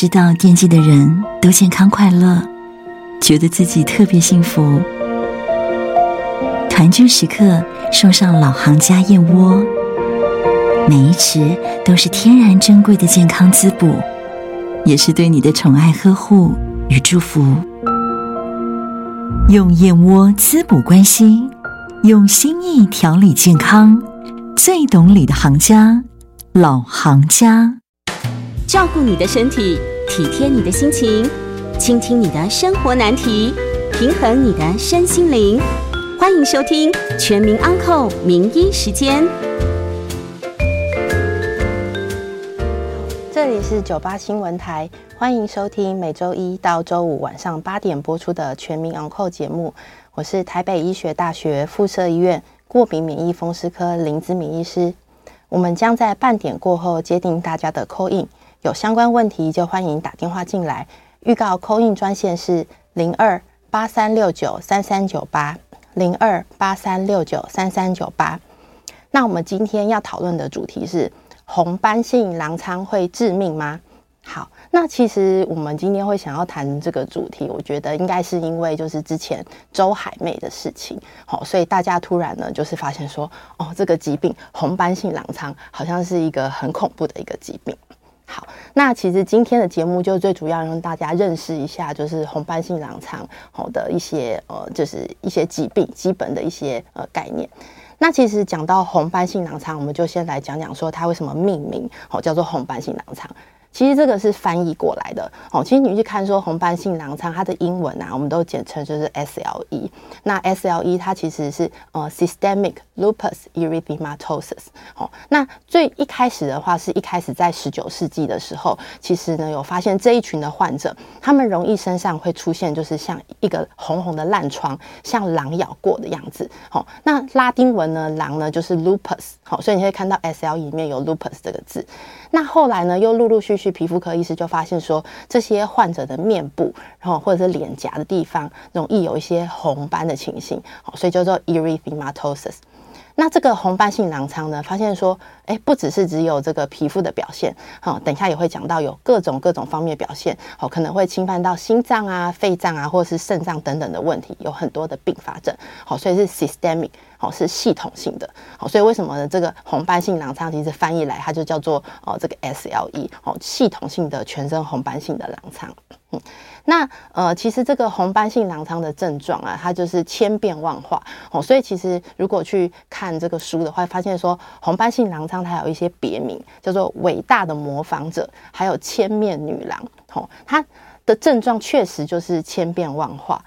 知道惦记的人都健康快乐，觉得自己特别幸福。团聚时刻送上老行家燕窝，每一池都是天然珍贵的健康滋补，也是对你的宠爱呵护与祝福。用燕窝滋补关心，用心意调理健康，最懂你的行家，老行家。照顾你的身体，体贴你的心情，倾听你的生活难题，平衡你的身心灵。欢迎收听《全民安扣名医时间》。这里是九八新闻台，欢迎收听每周一到周五晚上八点播出的《全民安扣》节目。我是台北医学大学附设医院过敏免疫风湿科林姿敏医师。我们将在半点过后接听大家的 call in。有相关问题就欢迎打电话进来。预告扣印专线是零二八三六九三三九八零二八三六九三三九八。那我们今天要讨论的主题是红斑性狼疮会致命吗？好，那其实我们今天会想要谈这个主题，我觉得应该是因为就是之前周海媚的事情，好，所以大家突然呢就是发现说，哦，这个疾病红斑性狼疮好像是一个很恐怖的一个疾病。好，那其实今天的节目就最主要让大家认识一下，就是红斑性狼疮好的一些呃，就是一些疾病基本的一些呃概念。那其实讲到红斑性狼疮，我们就先来讲讲说它为什么命名好叫做红斑性狼疮。其实这个是翻译过来的哦。其实你去看说红斑性狼疮，它的英文啊，我们都简称就是 SLE。那 SLE 它其实是呃 Systemic Lupus Erythematosus。哦，那最一开始的话，是一开始在十九世纪的时候，其实呢有发现这一群的患者，他们容易身上会出现就是像一个红红的烂疮，像狼咬过的样子。哦，那拉丁文呢，狼呢就是 Lupus。好，所以你会看到 SLE 里面有 Lupus 这个字。那后来呢，又陆陆续续皮肤科医师就发现说，这些患者的面部，然后或者是脸颊的地方，容易有一些红斑的情形，好，所以叫做 erythematosus。那这个红斑性狼疮呢，发现说，哎，不只是只有这个皮肤的表现，好，等一下也会讲到有各种各种方面表现，好，可能会侵犯到心脏啊、肺脏啊，或者是肾脏等等的问题，有很多的并发症，好，所以是 systemic，好，是系统性的，好，所以为什么呢？这个红斑性狼疮其实翻译来它就叫做哦，这个 SLE，哦，系统性的全身红斑性的狼疮，嗯。那呃，其实这个红斑性狼疮的症状啊，它就是千变万化哦。所以其实如果去看这个书的话，发现说红斑性狼疮它有一些别名，叫做伟大的模仿者，还有千面女郎。哦，它的症状确实就是千变万化。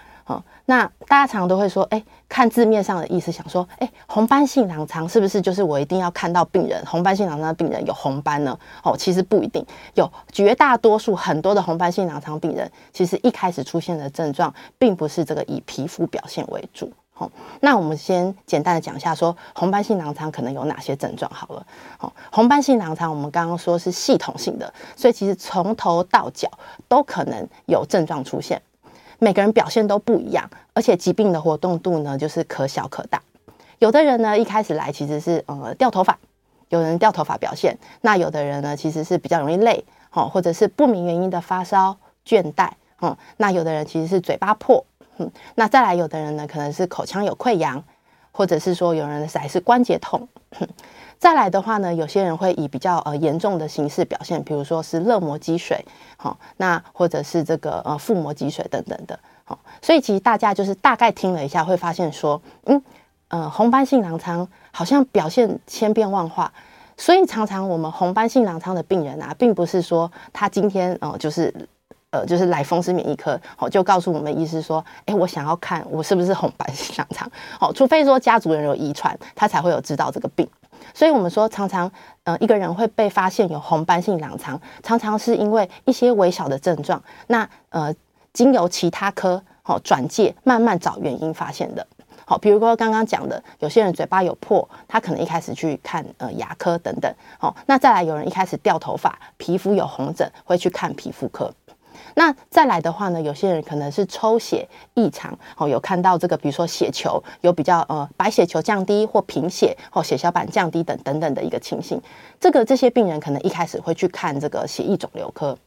那大家常常都会说，哎，看字面上的意思，想说，哎，红斑性狼疮是不是就是我一定要看到病人红斑性狼疮的病人有红斑呢？哦，其实不一定，有绝大多数很多的红斑性狼疮病人，其实一开始出现的症状，并不是这个以皮肤表现为主。好，那我们先简单的讲一下，说红斑性狼疮可能有哪些症状好了。好，红斑性狼疮我们刚刚说是系统性的，所以其实从头到脚都可能有症状出现。每个人表现都不一样，而且疾病的活动度呢，就是可小可大。有的人呢，一开始来其实是呃掉头发，有人掉头发表现；那有的人呢，其实是比较容易累，哦，或者是不明原因的发烧、倦怠，嗯，那有的人其实是嘴巴破，嗯，那再来有的人呢，可能是口腔有溃疡，或者是说有人还是关节痛。再来的话呢，有些人会以比较呃严重的形式表现，比如说是热膜积水，好，那或者是这个呃腹膜积水等等的，好，所以其实大家就是大概听了一下，会发现说，嗯，呃，红斑性狼疮好像表现千变万化，所以常常我们红斑性狼疮的病人啊，并不是说他今天呃就是呃就是来风湿免疫科，好，就告诉我们医师说，哎，我想要看我是不是红斑性狼疮，好，除非说家族人有遗传，他才会有知道这个病。所以我们说，常常呃一个人会被发现有红斑性狼疮，常常是因为一些微小的症状，那呃经由其他科好转介，慢慢找原因发现的。好，比如说刚刚讲的，有些人嘴巴有破，他可能一开始去看呃牙科等等。好，那再来有人一开始掉头发，皮肤有红疹，会去看皮肤科。那再来的话呢，有些人可能是抽血异常，哦，有看到这个，比如说血球有比较呃白血球降低或贫血，或血小板降低等等等的一个情形。这个这些病人可能一开始会去看这个血液肿瘤科。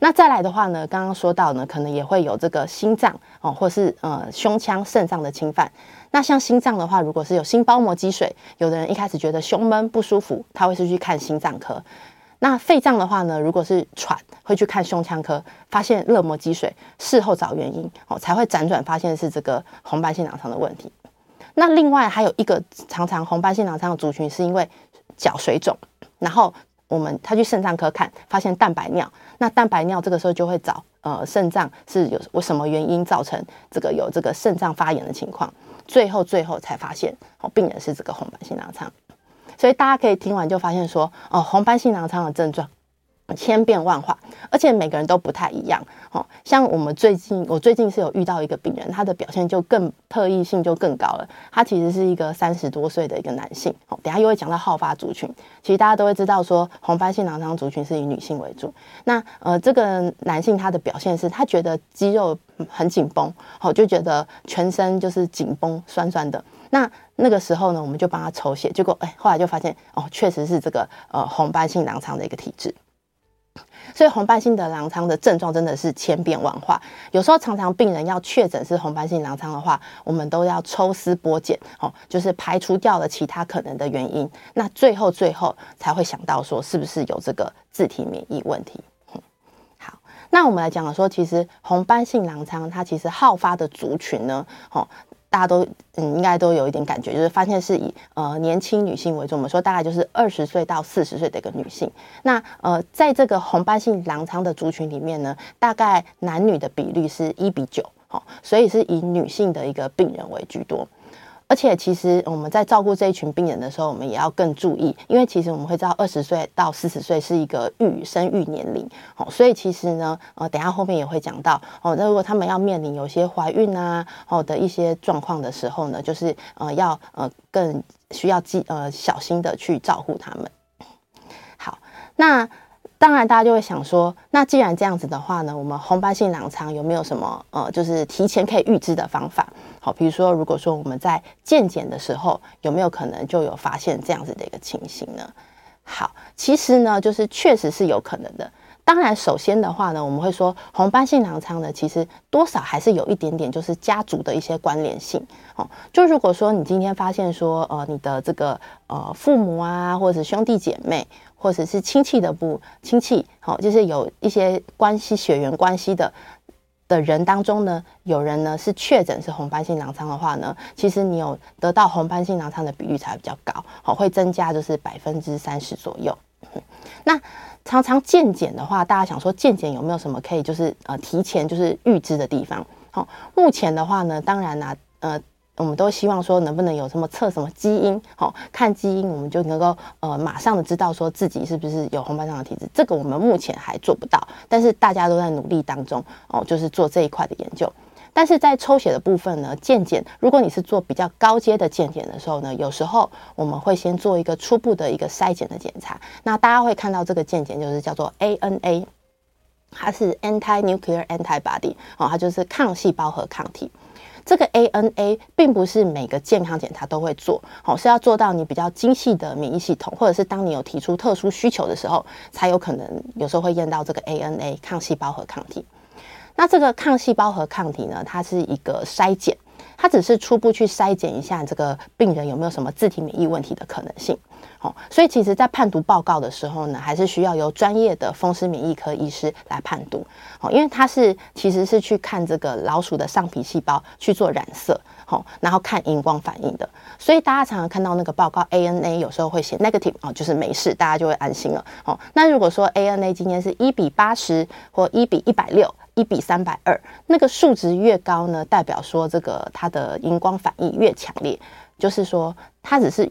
那再来的话呢，刚刚说到呢，可能也会有这个心脏哦，或是呃胸腔、肾脏的侵犯。那像心脏的话，如果是有心包膜积水，有的人一开始觉得胸闷不舒服，他会是去看心脏科。那肺脏的话呢，如果是喘，会去看胸腔科，发现肋膜积水，事后找原因哦，才会辗转发现是这个红斑性狼疮的问题。那另外还有一个常常红斑性狼疮的族群，是因为脚水肿，然后。我们他去肾脏科看，发现蛋白尿，那蛋白尿这个时候就会找呃肾脏是有我什么原因造成这个有这个肾脏发炎的情况，最后最后才发现哦，病人是这个红斑性狼疮，所以大家可以听完就发现说哦，红斑性狼疮的症状。千变万化，而且每个人都不太一样。哦，像我们最近，我最近是有遇到一个病人，他的表现就更特异性就更高了。他其实是一个三十多岁的一个男性。哦，等下又会讲到好发族群。其实大家都会知道说，红斑性狼疮族群是以女性为主。那呃，这个男性他的表现是他觉得肌肉很紧绷，哦，就觉得全身就是紧绷、酸酸的。那那个时候呢，我们就帮他抽血，结果哎，后来就发现哦，确实是这个呃红斑性狼疮的一个体质。所以红斑性的狼疮的症状真的是千变万化，有时候常常病人要确诊是红斑性狼疮的话，我们都要抽丝剥茧，哦，就是排除掉了其他可能的原因，那最后最后才会想到说是不是有这个自体免疫问题。好，那我们来讲说，其实红斑性狼疮它其实好发的族群呢，哦。大家都嗯，应该都有一点感觉，就是发现是以呃年轻女性为主。我们说大概就是二十岁到四十岁的一个女性。那呃，在这个红斑性狼疮的族群里面呢，大概男女的比例是一比九，哦，所以是以女性的一个病人为居多。而且，其实我们在照顾这一群病人的时候，我们也要更注意，因为其实我们会知道，二十岁到四十岁是一个育生育年龄，哦，所以其实呢，呃，等下后面也会讲到，哦，那如果他们要面临有些怀孕啊，哦的一些状况的时候呢，就是呃要呃更需要记呃小心的去照顾他们。好，那。当然，大家就会想说，那既然这样子的话呢，我们红斑性狼疮有没有什么呃，就是提前可以预知的方法？好，比如说，如果说我们在健检的时候，有没有可能就有发现这样子的一个情形呢？好，其实呢，就是确实是有可能的。当然，首先的话呢，我们会说红斑性狼疮呢，其实多少还是有一点点就是家族的一些关联性。哦，就如果说你今天发现说，呃，你的这个呃父母啊，或者是兄弟姐妹。或者是亲戚的不亲戚，好，就是有一些关系血缘关系的的人当中呢，有人呢是确诊是红斑性狼疮的话呢，其实你有得到红斑性狼疮的比率才比较高，好，会增加就是百分之三十左右。那常常健检的话，大家想说健检有没有什么可以就是呃提前就是预知的地方？好，目前的话呢，当然啦、呃。我们都希望说，能不能有什么测什么基因？好，看基因，我们就能够呃马上的知道说自己是不是有红斑狼疮的体质。这个我们目前还做不到，但是大家都在努力当中哦，就是做这一块的研究。但是在抽血的部分呢，健检，如果你是做比较高阶的健检的时候呢，有时候我们会先做一个初步的一个筛检的检查。那大家会看到这个健检就是叫做 ANA，它是 Anti-Nuclear Antibody 哦，它就是抗细胞核抗体。这个 ANA 并不是每个健康检查都会做，好，是要做到你比较精细的免疫系统，或者是当你有提出特殊需求的时候，才有可能有时候会验到这个 ANA 抗细胞和抗体。那这个抗细胞和抗体呢，它是一个筛检，它只是初步去筛检一下这个病人有没有什么自体免疫问题的可能性。好，所以其实，在判读报告的时候呢，还是需要由专业的风湿免疫科医师来判读。好，因为他是其实是去看这个老鼠的上皮细胞去做染色，好，然后看荧光反应的。所以大家常常看到那个报告 ANA 有时候会写 negative 哦，就是没事，大家就会安心了。哦，那如果说 ANA 今天是一比八十或一比一百六、一比三百二，那个数值越高呢，代表说这个它的荧光反应越强烈，就是说它只是。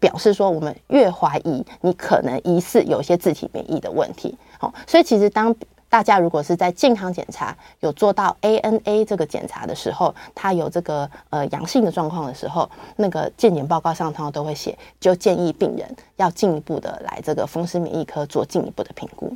表示说我们越怀疑你可能疑似有些自体免疫的问题。好，所以其实当大家如果是在健康检查有做到 ANA 这个检查的时候，它有这个呃阳性的状况的时候，那个健检报告上通常都会写，就建议病人要进一步的来这个风湿免疫科做进一步的评估。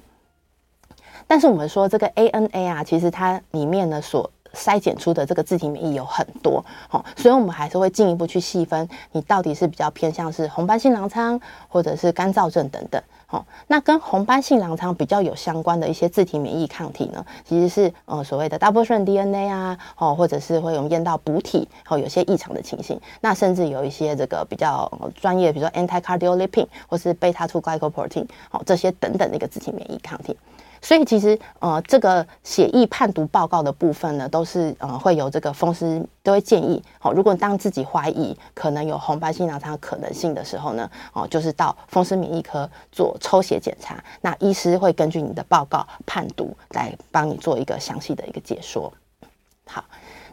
但是我们说这个 ANA 啊，其实它里面呢所筛检出的这个自体免疫有很多，好，所以我们还是会进一步去细分，你到底是比较偏向是红斑性狼疮，或者是干燥症等等。好，那跟红斑性狼疮比较有相关的一些自体免疫抗体呢，其实是呃所谓的 double strand DNA 啊，哦，或者是会有验到补体，哦，有些异常的情形。那甚至有一些这个比较专业，比如说 anti-cardiolipin 或是 beta-2 glycoprotein，哦，这些等等的一个自体免疫抗体。所以其实呃，这个血液判读报告的部分呢，都是呃会有这个风湿都会建议，好，如果当自己怀疑可能有红斑性狼疮可能性的时候呢，哦，就是到风湿免疫科做抽血检查，那医师会根据你的报告判读来帮你做一个详细的一个解说。好，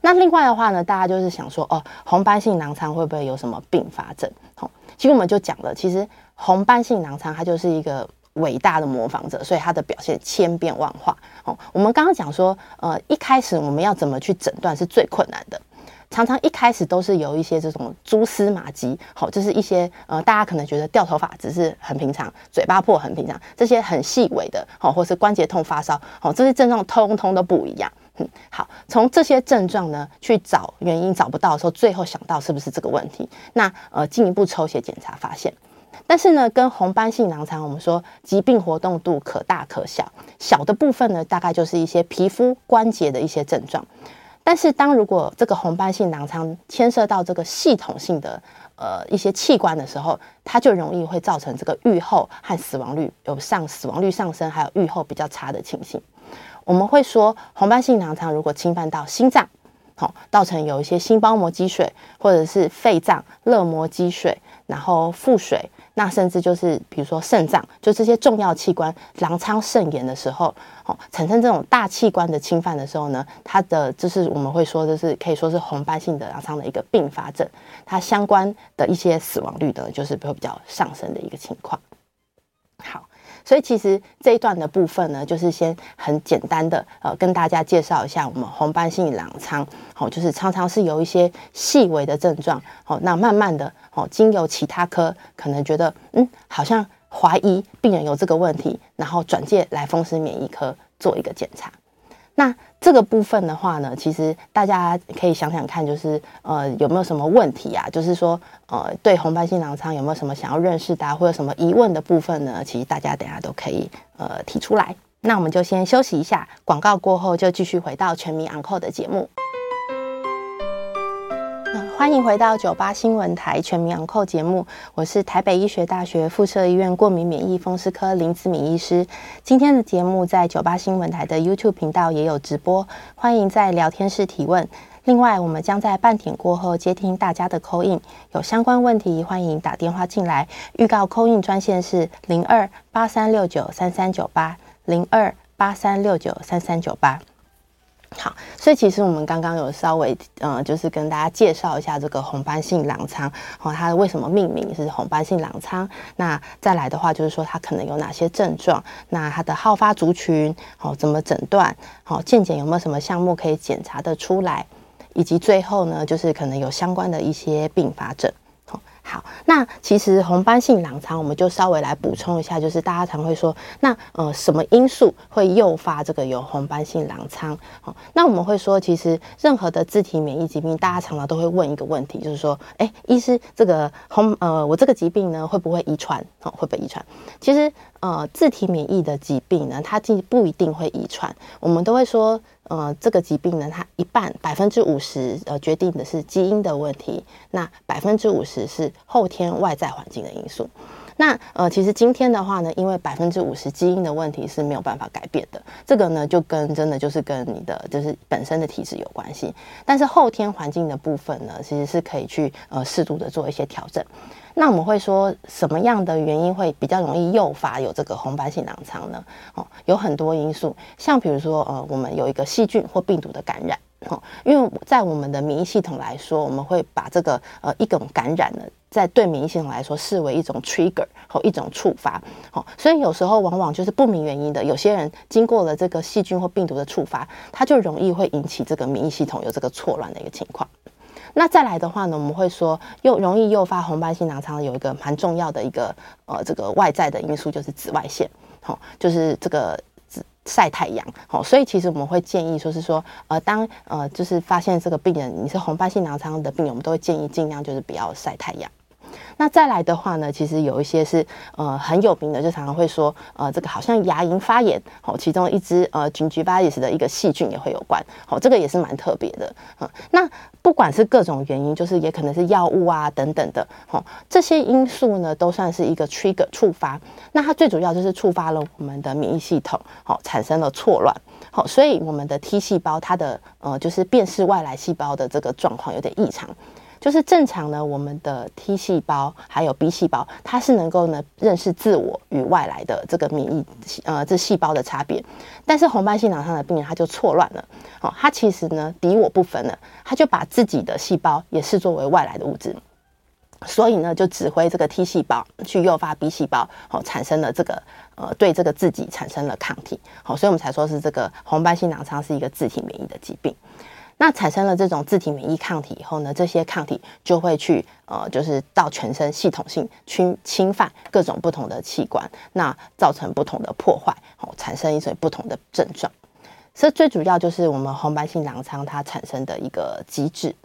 那另外的话呢，大家就是想说，哦，红斑性狼疮会不会有什么并发症？好，其实我们就讲了，其实红斑性狼疮它就是一个。伟大的模仿者，所以他的表现千变万化。哦，我们刚刚讲说，呃，一开始我们要怎么去诊断是最困难的，常常一开始都是有一些这种蛛丝马迹，好，就是一些呃，大家可能觉得掉头发只是很平常，嘴巴破很平常，这些很细微的，好，或是关节痛、发烧，好，这些症状通通都不一样。嗯，好，从这些症状呢去找原因，找不到的时候，最后想到是不是这个问题？那呃，进一步抽血检查发现。但是呢，跟红斑性囊疮，我们说疾病活动度可大可小，小的部分呢，大概就是一些皮肤关节的一些症状。但是当如果这个红斑性囊疮牵涉到这个系统性的呃一些器官的时候，它就容易会造成这个预后和死亡率有上死亡率上升，还有预后比较差的情形。我们会说，红斑性囊疮如果侵犯到心脏，好，造成有一些心包膜积水，或者是肺脏肋膜积水，然后腹水。那甚至就是，比如说肾脏，就这些重要器官，狼疮肾炎的时候，哦，产生这种大器官的侵犯的时候呢，它的就是我们会说，就是可以说是红斑性的狼疮的一个并发症，它相关的一些死亡率呢，就是会比较上升的一个情况。好。所以其实这一段的部分呢，就是先很简单的呃跟大家介绍一下我们红斑性狼疮，好，就是常常是有一些细微的症状，好，那慢慢的好，经由其他科可能觉得嗯，好像怀疑病人有这个问题，然后转介来风湿免疫科做一个检查。那这个部分的话呢，其实大家可以想想看，就是呃有没有什么问题啊？就是说呃对红斑性狼疮有没有什么想要认识的，或者什么疑问的部分呢？其实大家等下都可以呃提出来。那我们就先休息一下，广告过后就继续回到全民昂扣的节目。欢迎回到九八新闻台全民昂扣节目，我是台北医学大学附设医院过敏免疫风湿科林子敏医师。今天的节目在九八新闻台的 YouTube 频道也有直播，欢迎在聊天室提问。另外，我们将在半点过后接听大家的 call in，有相关问题欢迎打电话进来。预告 call in 专线是零二八三六九三三九八零二八三六九三三九八。好，所以其实我们刚刚有稍微，呃，就是跟大家介绍一下这个红斑性狼疮，哦，它为什么命名是红斑性狼疮？那再来的话，就是说它可能有哪些症状？那它的好发族群，哦，怎么诊断？哦，健检有没有什么项目可以检查得出来？以及最后呢，就是可能有相关的一些并发症。好，那其实红斑性狼疮，我们就稍微来补充一下，就是大家常会说，那呃什么因素会诱发这个有红斑性狼疮？好，那我们会说，其实任何的自体免疫疾病，大家常常都会问一个问题，就是说，哎，医师，这个红呃我这个疾病呢会不会遗传？哦，会不会遗传？其实呃自体免疫的疾病呢，它既不一定会遗传，我们都会说。呃，这个疾病呢，它一半百分之五十呃决定的是基因的问题，那百分之五十是后天外在环境的因素。那呃，其实今天的话呢，因为百分之五十基因的问题是没有办法改变的，这个呢就跟真的就是跟你的就是本身的体质有关系。但是后天环境的部分呢，其实是可以去呃适度的做一些调整。那我们会说什么样的原因会比较容易诱发有这个红斑性狼疮呢？哦，有很多因素，像比如说呃，我们有一个细菌或病毒的感染，哦，因为在我们的免疫系统来说，我们会把这个呃一种感染呢，在对免疫系统来说视为一种 trigger 和一种触发，哦，所以有时候往往就是不明原因的，有些人经过了这个细菌或病毒的触发，它就容易会引起这个免疫系统有这个错乱的一个情况。那再来的话呢，我们会说又容易诱发红斑性囊疮有一个蛮重要的一个呃这个外在的因素就是紫外线，哦，就是这个。晒太阳，好，所以其实我们会建议说是说，呃，当呃就是发现这个病人你是红斑性囊疮的病人，我们都会建议尽量就是不要晒太阳。那再来的话呢，其实有一些是呃很有名的，就常常会说呃这个好像牙龈发炎，哦，其中一支呃 gingivitis 的一个细菌也会有关，哦，这个也是蛮特别的，嗯，那不管是各种原因，就是也可能是药物啊等等的，哦，这些因素呢都算是一个 trigger 触发，那它最主要就是触发了我们的免疫系统，哦，产生了错乱，好，所以我们的 T 细胞它的呃就是辨识外来细胞的这个状况有点异常。就是正常呢，我们的 T 细胞还有 B 细胞，它是能够呢认识自我与外来的这个免疫呃这细胞的差别。但是红斑性狼疮的病人他就错乱了，哦，他其实呢敌我不分了，他就把自己的细胞也视作为外来的物质，所以呢就指挥这个 T 细胞去诱发 B 细胞，哦，产生了这个呃对这个自己产生了抗体，好，所以我们才说是这个红斑性狼疮是一个自体免疫的疾病。那产生了这种自体免疫抗体以后呢，这些抗体就会去呃，就是到全身系统性侵侵犯各种不同的器官，那造成不同的破坏，哦，产生一些不同的症状。所以最主要就是我们红斑性狼疮它产生的一个机制。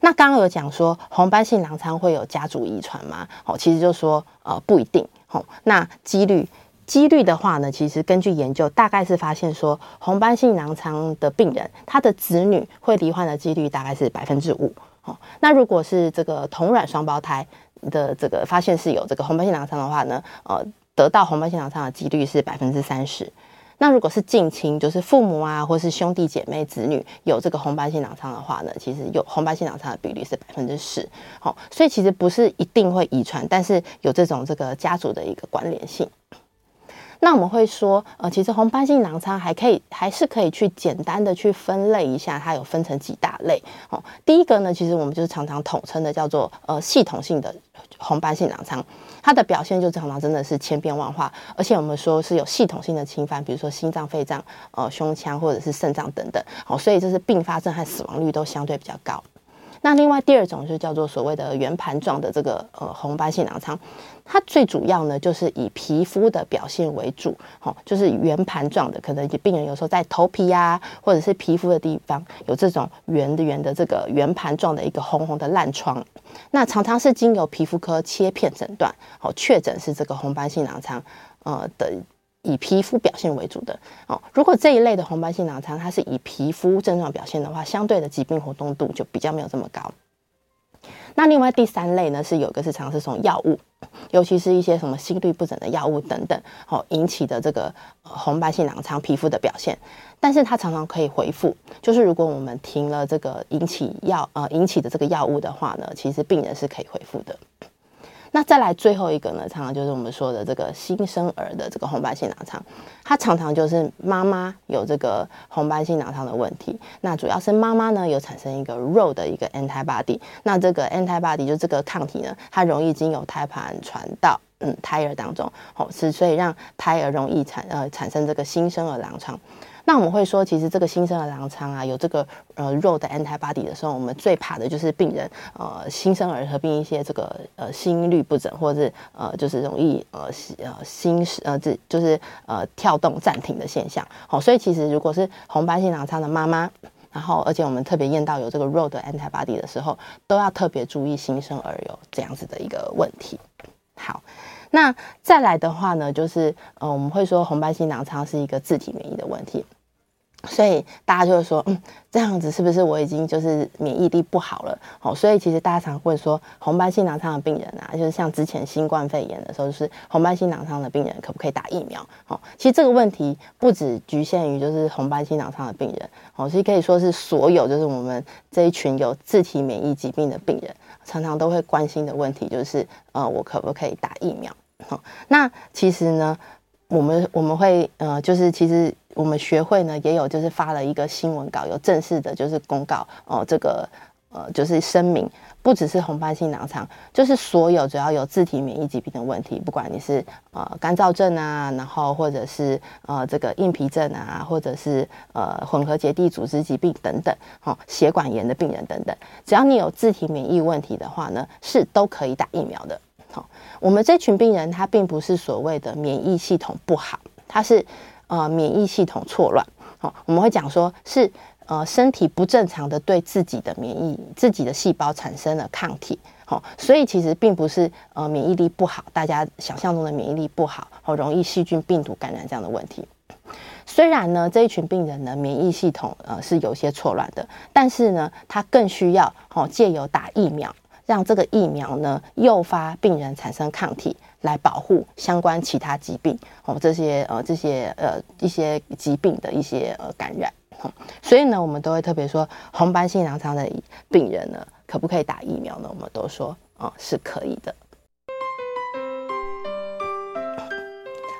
那刚刚有讲说红斑性狼疮会有家族遗传吗？哦，其实就说呃不一定。哦，那几率。几率的话呢，其实根据研究，大概是发现说，红斑性囊疮的病人，他的子女会罹患的几率大概是百分之五。哦，那如果是这个同卵双胞胎的这个发现是有这个红斑性狼疮的话呢，呃，得到红斑性狼疮的几率是百分之三十。那如果是近亲，就是父母啊，或是兄弟姐妹、子女有这个红斑性囊腔的话呢，其实有红斑性囊腔的比率是百分之十。好，所以其实不是一定会遗传，但是有这种这个家族的一个关联性。那我们会说，呃，其实红斑性狼疮还可以，还是可以去简单的去分类一下，它有分成几大类哦。第一个呢，其实我们就是常常统称的叫做呃系统性的红斑性狼疮，它的表现就常常真的是千变万化，而且我们说是有系统性的侵犯，比如说心脏、肺脏、呃胸腔或者是肾脏等等，哦，所以这是并发症和死亡率都相对比较高。那另外第二种就叫做所谓的圆盘状的这个呃红斑性囊疮，它最主要呢就是以皮肤的表现为主，哦，就是圆盘状的，可能病人有时候在头皮呀、或者是皮肤的地方有这种圆的圆的这个圆盘状的一个红红的烂疮，那常常是经由皮肤科切片诊断，哦，确诊是这个红斑性狼疮，呃的。以皮肤表现为主的哦，如果这一类的红斑性狼疮，它是以皮肤症状表现的话，相对的疾病活动度就比较没有这么高。那另外第三类呢，是有一个是常是从药物，尤其是一些什么心律不整的药物等等，哦引起的这个红斑性狼疮皮肤的表现，但是它常常可以恢复，就是如果我们停了这个引起药呃引起的这个药物的话呢，其实病人是可以恢复的。那再来最后一个呢，常常就是我们说的这个新生儿的这个红斑性狼疮，它常常就是妈妈有这个红斑性狼疮的问题。那主要是妈妈呢有产生一个肉的一个 antibody，那这个 antibody 就这个抗体呢，它容易经由胎盘传到嗯胎儿当中，哦是所以让胎儿容易产呃产生这个新生儿狼疮。那我们会说，其实这个新生儿狼疮啊，有这个呃肉的 antibody 的时候，我们最怕的就是病人呃新生儿合并一些这个呃心律不整，或者是呃就是容易呃呃心呃这就是呃跳动暂停的现象。好，所以其实如果是红斑性狼疮的妈妈，然后而且我们特别验到有这个肉的 antibody 的时候，都要特别注意新生儿有这样子的一个问题。好，那再来的话呢，就是呃我们会说红斑性狼疮是一个自体免疫的问题。所以大家就会说，嗯，这样子是不是我已经就是免疫力不好了？哦，所以其实大家常问说，红斑性狼疮的病人啊，就是像之前新冠肺炎的时候，就是红斑性狼疮的病人可不可以打疫苗？哦，其实这个问题不只局限于就是红斑性狼疮的病人，哦，其实可以说是所有就是我们这一群有自体免疫疾病的病人，常常都会关心的问题就是，呃，我可不可以打疫苗？哦，那其实呢，我们我们会呃，就是其实。我们学会呢也有就是发了一个新闻稿，有正式的就是公告哦，这个呃就是声明。不只是红斑性囊疮，就是所有只要有自体免疫疾病的问题，不管你是呃干燥症啊，然后或者是呃这个硬皮症啊，或者是呃混合结缔组织疾病等等，哦血管炎的病人等等，只要你有自体免疫问题的话呢，是都可以打疫苗的。我们这群病人他并不是所谓的免疫系统不好，他是呃免疫系统错乱。好，我们会讲说是。呃，身体不正常的对自己的免疫、自己的细胞产生了抗体，好，所以其实并不是呃免疫力不好，大家想象中的免疫力不好，好容易细菌、病毒感染这样的问题。虽然呢这一群病人呢免疫系统呃是有些错乱的，但是呢他更需要好借由打疫苗，让这个疫苗呢诱发病人产生抗体，来保护相关其他疾病哦这些呃这些呃一些疾病的一些呃感染。所以呢，我们都会特别说，红斑性狼疮的病人呢，可不可以打疫苗呢？我们都说，哦，是可以的。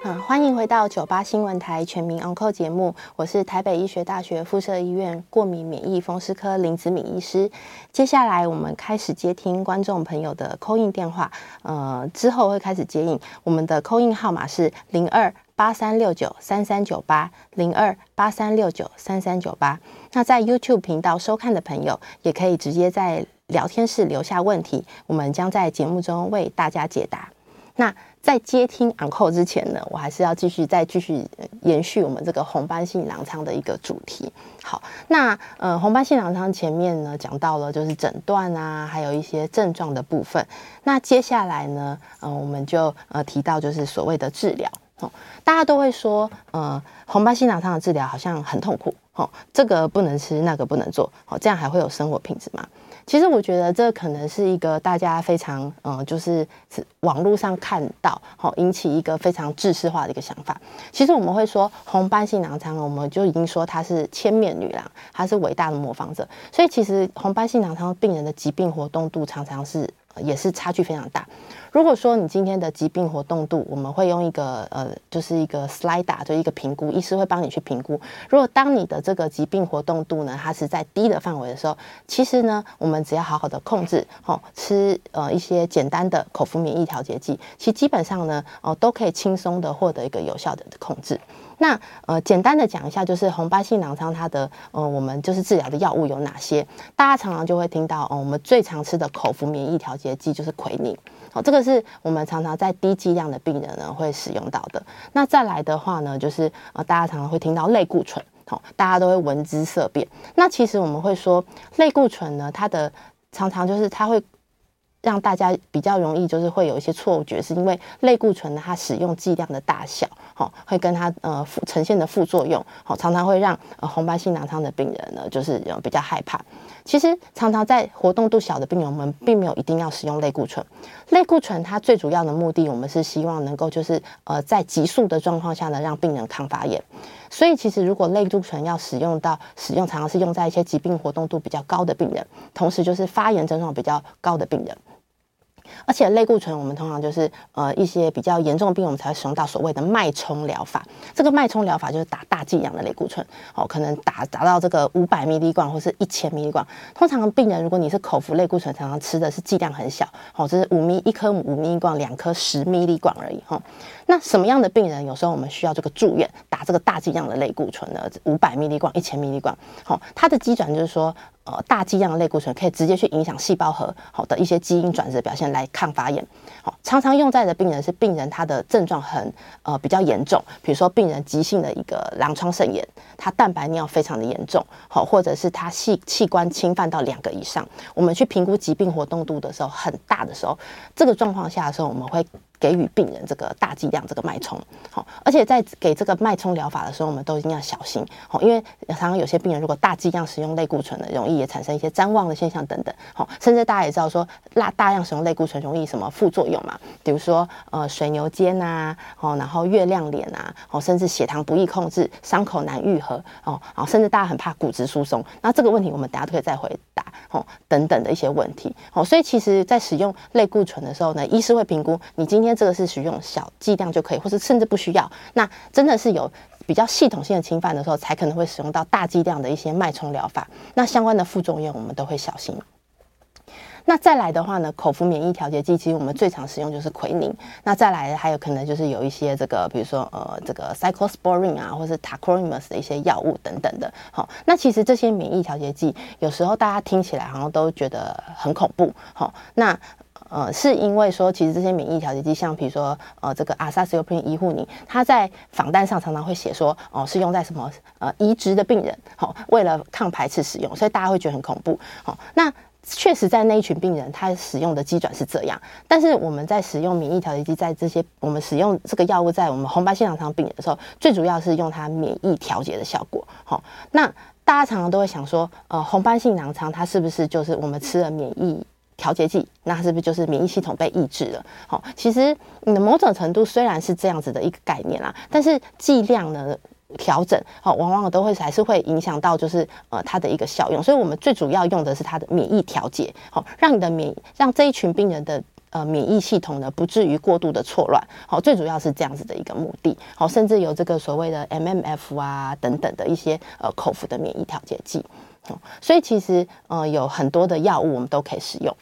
嗯，欢迎回到九八新闻台全民 Uncle 节目，我是台北医学大学附设医院过敏免疫风湿科林子敏医师。接下来我们开始接听观众朋友的 call in 电话，呃，之后会开始接应，我们的 call in 号码是零二。八三六九三三九八零二八三六九三三九八。那在 YouTube 频道收看的朋友，也可以直接在聊天室留下问题，我们将在节目中为大家解答。那在接听 Uncle 之前呢，我还是要继续再继续延续我们这个红斑性囊疮的一个主题。好，那呃，红斑性囊疮前面呢讲到了就是诊断啊，还有一些症状的部分。那接下来呢，呃，我们就呃提到就是所谓的治疗。哦，大家都会说，呃，红斑性囊疮的治疗好像很痛苦，哦，这个不能吃，那个不能做，哦，这样还会有生活品质吗？其实我觉得这可能是一个大家非常，嗯、就是网络上看到，好、引起一个非常制式化的一个想法。其实我们会说红斑性囊疮，我们就已经说她是千面女郎，她是伟大的模仿者。所以其实红斑性囊疮病人的疾病活动度常常是也是差距非常大。如果说你今天的疾病活动度，我们会用一个呃，就是一个 slide，就一个评估，医师会帮你去评估。如果当你的这个疾病活动度呢，它是在低的范围的时候，其实呢，我们只要好好的控制，哦，吃呃一些简单的口服免疫调节剂，其实基本上呢，哦，都可以轻松的获得一个有效的控制。那呃，简单的讲一下，就是红斑性囊疮它的呃，我们就是治疗的药物有哪些？大家常常就会听到，哦、我们最常吃的口服免疫调节剂就是奎宁。好，这个是我们常常在低剂量的病人呢会使用到的。那再来的话呢，就是呃，大家常常会听到类固醇，好，大家都会闻之色变。那其实我们会说，类固醇呢，它的常常就是它会让大家比较容易就是会有一些错觉，是因为类固醇呢，它使用剂量的大小，好，会跟它呃呈现的副作用，好，常常会让呃红斑性囊疮的病人呢，就是有比较害怕。其实常常在活动度小的病人，我们并没有一定要使用类固醇。类固醇它最主要的目的，我们是希望能够就是呃在急速的状况下呢，让病人抗发炎。所以其实如果类固醇要使用到使用，常常是用在一些疾病活动度比较高的病人，同时就是发炎症状比较高的病人。而且类固醇，我们通常就是呃一些比较严重的病，我们才会使用到所谓的脉冲疗法。这个脉冲疗法就是打大剂量的类固醇，哦，可能打达到这个五百 m i l 或是一千 m i l。通常病人如果你是口服类固醇，常常吃的是剂量很小，哦，这是五 m 一颗五 m i l 两颗十 m i l 而已，哈、那什么样的病人有时候我们需要这个住院打这个大剂量的类固醇呢？五百 m i l、一千 m i l 好，它的机转就是说。呃，大剂量的类固醇可以直接去影响细胞核好的一些基因转折表现来抗发炎。好，常常用在的病人是病人他的症状很呃比较严重，比如说病人急性的一个狼疮肾炎，他蛋白尿非常的严重，好，或者是他器器官侵犯到两个以上，我们去评估疾病活动度的时候很大的时候，这个状况下的时候，我们会。给予病人这个大剂量这个脉冲，好，而且在给这个脉冲疗法的时候，我们都一定要小心，好，因为常常有些病人如果大剂量使用类固醇的，容易也产生一些谵妄的现象等等，好，甚至大家也知道说，大大量使用类固醇容易什么副作用嘛，比如说呃水牛肩呐，哦，然后月亮脸啊，哦，甚至血糖不易控制，伤口难愈合，哦，然甚至大家很怕骨质疏松，那这个问题我们等下都可以再回答，哦，等等的一些问题，哦，所以其实在使用类固醇的时候呢，医师会评估你今天。这个是使用小剂量就可以，或是甚至不需要。那真的是有比较系统性的侵犯的时候，才可能会使用到大剂量的一些脉冲疗法。那相关的副作用，我们都会小心。那再来的话呢，口服免疫调节剂，其实我们最常使用就是奎宁。那再来还有可能就是有一些这个，比如说呃这个 cyclosporine 啊，或是 tacrolimus 的一些药物等等的。好，那其实这些免疫调节剂，有时候大家听起来好像都觉得很恐怖。好，那呃是因为说，其实这些免疫调节剂，像比如说呃这个阿萨斯尤普林依护宁，它在仿单上常常会写说哦、是用在什么呃移植的病人，好，为了抗排斥使用，所以大家会觉得很恐怖。好，那。确实，在那一群病人，他使用的机转是这样。但是我们在使用免疫调节剂，在这些我们使用这个药物在我们红斑性狼疮病人的时候，最主要是用它免疫调节的效果。好，那大家常常都会想说，呃，红斑性狼疮它是不是就是我们吃了免疫调节剂，那是不是就是免疫系统被抑制了？好，其实你的某种程度虽然是这样子的一个概念啦，但是剂量呢？调整好，往往都会还是会影响到，就是呃它的一个效用，所以我们最主要用的是它的免疫调节，好，让你的免让这一群病人的呃免疫系统呢不至于过度的错乱，好，最主要是这样子的一个目的，好，甚至有这个所谓的 MMF 啊等等的一些呃口服的免疫调节剂，好所以其实呃有很多的药物我们都可以使用。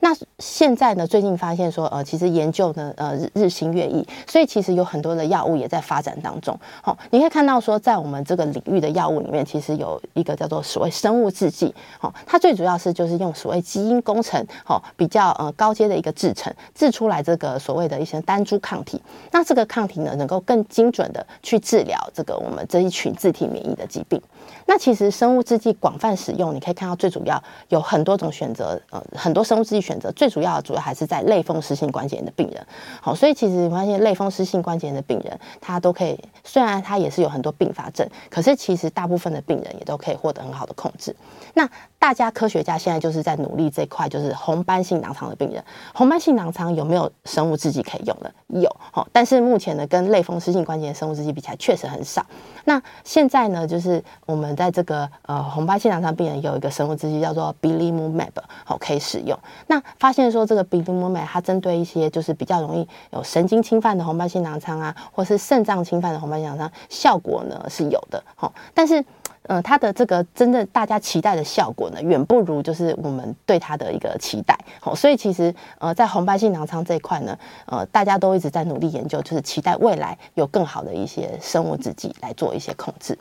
那现在呢？最近发现说，呃，其实研究呢，呃，日日新月异，所以其实有很多的药物也在发展当中。好、哦，你可以看到说，在我们这个领域的药物里面，其实有一个叫做所谓生物制剂。好、哦，它最主要是就是用所谓基因工程，好、哦，比较呃高阶的一个制成，制出来这个所谓的一些单株抗体。那这个抗体呢，能够更精准的去治疗这个我们这一群自体免疫的疾病。那其实生物制剂广泛使用，你可以看到最主要有很多种选择，呃，很多生物制剂选择，最主要的主要还是在类风湿性关节炎的病人。好，所以其实你发现类风湿性关节炎的病人，他都可以，虽然他也是有很多并发症，可是其实大部分的病人也都可以获得很好的控制。那大家科学家现在就是在努力这块，就是红斑性囊疮的病人，红斑性囊疮有没有生物制剂可以用的？有，好，但是目前呢，跟类风湿性关节炎生物制剂比起来，确实很少。那现在呢，就是我们在这个呃红斑性囊疮病人有一个生物制剂叫做 Bilimumab，好，可以使用。那发现说这个 Bilimumab 它针对一些就是比较容易有神经侵犯的红斑性囊疮啊，或是肾脏侵犯的红斑性囊疮，效果呢是有的，好，但是。嗯、它的这个真正大家期待的效果呢，远不如就是我们对它的一个期待。好，所以其实呃，在红斑性囊疮这一块呢，呃，大家都一直在努力研究，就是期待未来有更好的一些生物制剂来做一些控制。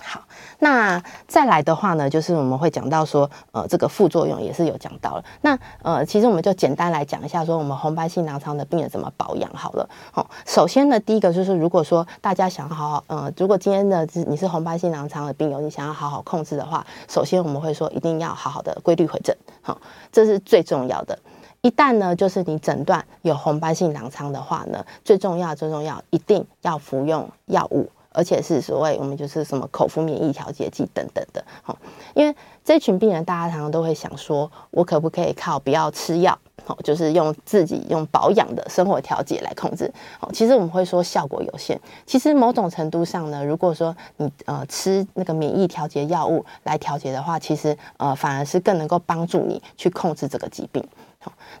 好，那再来的话呢，就是我们会讲到说，呃，这个副作用也是有讲到了。那呃，其实我们就简单来讲一下，说我们红斑性狼疮的病人怎么保养好了。好，首先呢，第一个就是如果说大家想好好，呃，如果今天的你是红斑性狼疮的病友，你想要好好控制的话，首先我们会说一定要好好的规律回诊，好，这是最重要的。一旦呢，就是你诊断有红斑性狼疮的话呢，最重要最重要，一定要服用药物。而且是所谓我们就是什么口服免疫调节剂等等的，好，因为这群病人大家常常都会想说，我可不可以靠不要吃药，好，就是用自己用保养的生活调节来控制，好，其实我们会说效果有限。其实某种程度上呢，如果说你呃吃那个免疫调节药物来调节的话，其实呃反而是更能够帮助你去控制这个疾病。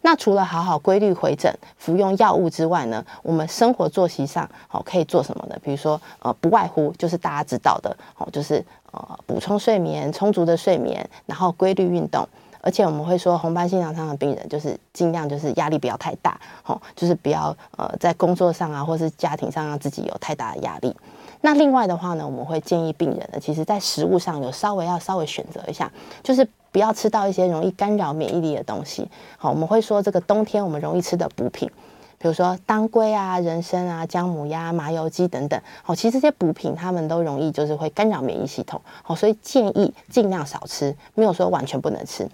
那除了好好规律回诊、服用药物之外呢，我们生活作息上好可以做什么呢？比如说呃，不外乎就是大家知道的哦，就是呃补充睡眠、充足的睡眠，然后规律运动。而且我们会说，红斑性狼疮的病人就是尽量就是压力不要太大，哦，就是不要呃在工作上啊，或是家庭上让自己有太大的压力。那另外的话呢，我们会建议病人呢，其实在食物上有稍微要稍微选择一下，就是。不要吃到一些容易干扰免疫力的东西。好，我们会说这个冬天我们容易吃的补品，比如说当归啊、人参啊、姜母鸭、麻油鸡等等。好，其实这些补品它们都容易就是会干扰免疫系统。好，所以建议尽量少吃，没有说完全不能吃。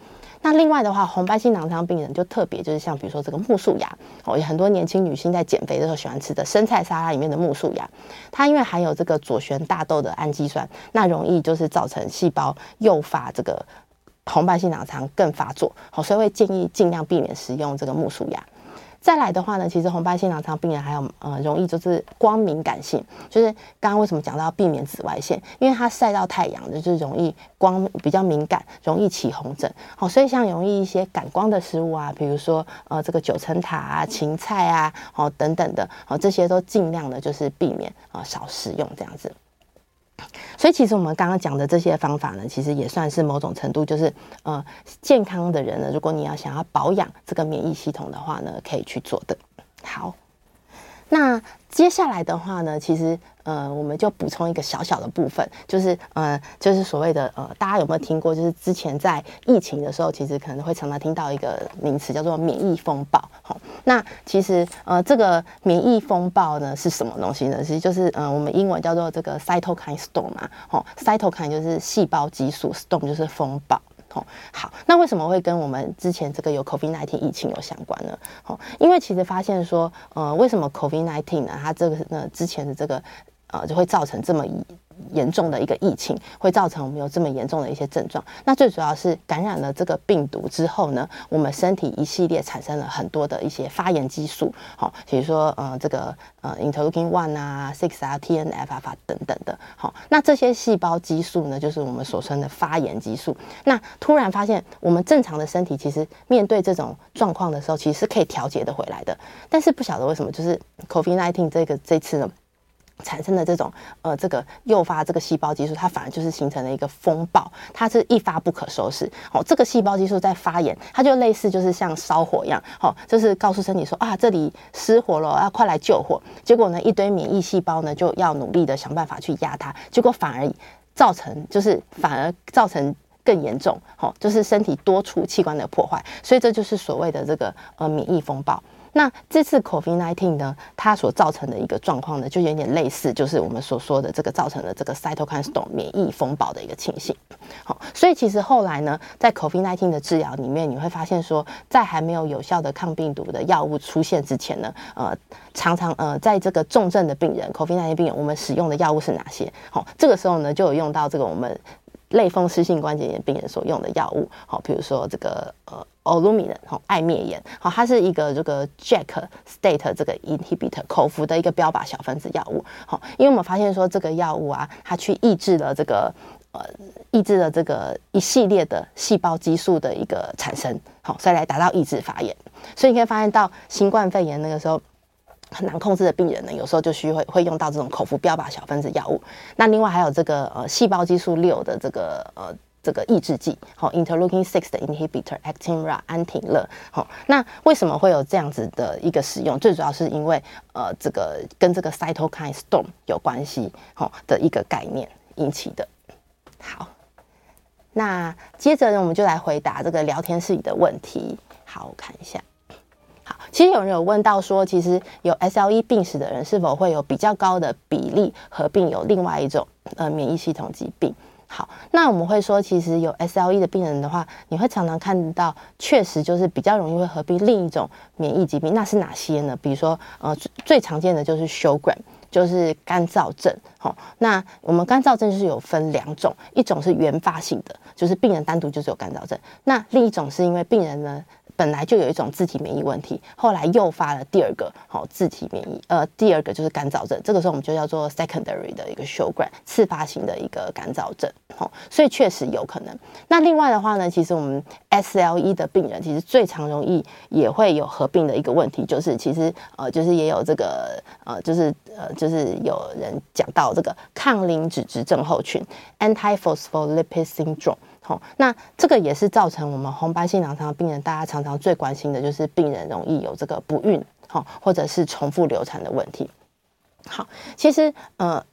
那另外的话，红斑性囊疮病人就特别就是像比如说这个苜蓿芽，哦，有很多年轻女性在减肥的时候喜欢吃的生菜沙拉里面的苜蓿芽，它因为含有这个左旋大豆的氨基酸，那容易就是造成细胞诱发这个。红斑性囊疮更发作，好，所以会建议尽量避免食用这个苜蓿芽。再来的话呢，其实红斑性狼疮病人还有呃容易就是光敏感性，就是刚刚为什么讲到避免紫外线，因为它晒到太阳的就是容易光比较敏感，容易起红疹。好，所以像容易一些感光的食物啊，比如说呃这个九层塔啊、芹菜啊，好等等的，好这些都尽量的就是避免啊少食用这样子。所以其实我们刚刚讲的这些方法呢，其实也算是某种程度，就是呃健康的人呢，如果你要想要保养这个免疫系统的话呢，可以去做的。好，那接下来的话呢，其实。呃，我们就补充一个小小的部分，就是呃，就是所谓的呃，大家有没有听过？就是之前在疫情的时候，其实可能会常常听到一个名词叫做免疫风暴。好、那其实呃，这个免疫风暴呢是什么东西呢？其实就是呃，我们英文叫做这个 cytokine storm 嘛。好、，cytokine 就是细胞激素，storm 就是风暴。哦，好，那为什么会跟我们之前这个有 COVID-19 疫情有相关呢？哦，因为其实发现说，呃，为什么 COVID-19 呢？它这个呢之前的这个。呃，就会造成这么严重的一个疫情，会造成我们有这么严重的一些症状。那最主要是感染了这个病毒之后呢，我们身体一系列产生了很多的一些发炎激素，好，比如说呃这个呃 interleukin one 啊、six 啊、TNF 啊等等的。好，那这些细胞激素呢，就是我们所称的发炎激素。那突然发现，我们正常的身体其实面对这种状况的时候，其实是可以调节的回来的。但是不晓得为什么，就是 COVID-19 这个这次呢。产生的这种呃，这个诱发这个细胞激素，它反而就是形成了一个风暴，它是一发不可收拾。哦，这个细胞激素在发炎，它就类似就是像烧火一样，哦，就是告诉身体说啊，这里失火了，要快来救火。结果呢，一堆免疫细胞呢就要努力的想办法去压它，结果反而造成就是反而造成更严重，哦，就是身体多处器官的破坏。所以这就是所谓的这个呃免疫风暴。那这次 COVID-19 呢，它所造成的一个状况呢，就有点类似，就是我们所说的这个造成的这个 cytokine storm 免疫风暴的一个情形。好，所以其实后来呢，在 COVID-19 的治疗里面，你会发现说，在还没有有效的抗病毒的药物出现之前呢，呃，常常呃，在这个重症的病人 COVID-19 病人，我们使用的药物是哪些？好，这个时候呢，就有用到这个我们。类风湿性关节炎病人所用的药物，好，比如说这个呃，Olumiant 好，艾灭炎，好，它是一个这个 Jack state 这个 inhibitor 口服的一个标靶小分子药物，好，因为我们发现说这个药物啊，它去抑制了这个呃，抑制了这个一系列的细胞激素的一个产生，好，所以来达到抑制发炎，所以你可以发现到新冠肺炎那个时候。很难控制的病人呢，有时候就需会会用到这种口服标靶小分子药物。那另外还有这个呃细胞激素六的这个呃这个抑制剂，好，interleukin six 的 inhibitor Actemra 安廷乐。好，那为什么会有这样子的一个使用？最主要是因为呃这个跟这个 cytokine storm 有关系，好的一个概念引起的。好，那接着呢，我们就来回答这个聊天室里的问题。好，我看一下。其实有人有问到说，其实有 SLE 病史的人是否会有比较高的比例合并有另外一种呃免疫系统疾病？好，那我们会说，其实有 SLE 的病人的话，你会常常看到，确实就是比较容易会合并另一种免疫疾病。那是哪些呢？比如说，呃，最最常见的就是 Sjögren，就是干燥症。好，那我们干燥症就是有分两种，一种是原发性的，就是病人单独就是有干燥症；那另一种是因为病人呢。本来就有一种自体免疫问题，后来诱发了第二个好自体免疫，呃，第二个就是干燥症，这个时候我们就叫做 secondary 的一个 Sjögren 次发型的一个干燥症，好，所以确实有可能。那另外的话呢，其实我们 SLE 的病人其实最常容易也会有合并的一个问题，就是其实呃，就是也有这个呃，就是呃，就是有人讲到这个抗磷脂质症候群 （Antiphospholipid syndrome）。那这个也是造成我们红斑性狼疮病人，大家常常最关心的就是病人容易有这个不孕，或者是重复流产的问题。好，其实呃。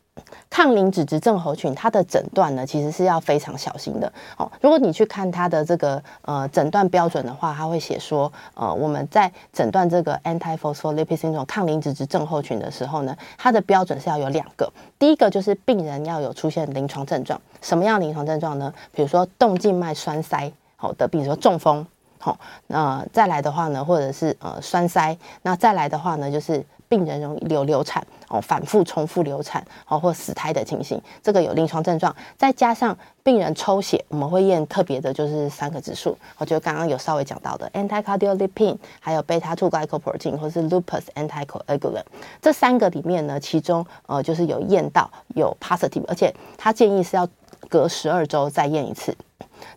抗磷脂质症候群，它的诊断呢，其实是要非常小心的。哦，如果你去看它的这个呃诊断标准的话，它会写说，呃，我们在诊断这个 antiphospholipid syndrome 抗磷脂质症候群的时候呢，它的标准是要有两个。第一个就是病人要有出现临床症状，什么样临床症状呢？比如说动静脉栓塞，好的，比如说中风，好，那再来的话呢，或者是呃栓塞，那再来的话呢，就是病人容易流流产。哦反复重复流产哦或死胎的情形，这个有临床症状，再加上病人抽血，我们会验特别的就是三个指数，我觉得刚刚有稍微讲到的 anti-cardiolipin，还有 beta-2 glycoprotein 或是 lupus anticoagulant，这三个里面呢，其中呃就是有验到有 positive，而且他建议是要隔十二周再验一次，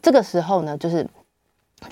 这个时候呢就是。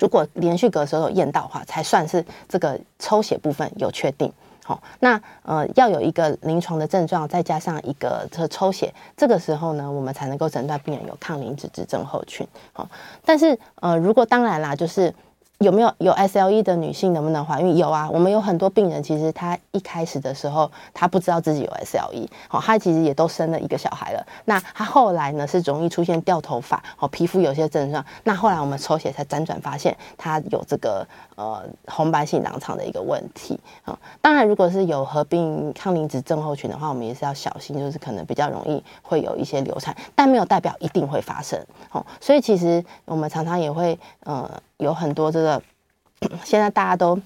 如果连续隔时候有验到的话，才算是这个抽血部分有确定。好，那呃要有一个临床的症状，再加上一个这抽血，这个时候呢，我们才能够诊断病人有抗磷脂质症候群。好，但是呃如果当然啦，就是。有没有有 SLE 的女性能不能怀孕？有啊，我们有很多病人，其实她一开始的时候，她不知道自己有 SLE，好，她其实也都生了一个小孩了。那她后来呢，是容易出现掉头发，哦，皮肤有些症状。那后来我们抽血才辗转发现，她有这个呃红白性囊疮的一个问题。啊，当然，如果是有合并抗磷脂症候群的话，我们也是要小心，就是可能比较容易会有一些流产，但没有代表一定会发生。哦，所以其实我们常常也会呃。有很多这个，现在大家都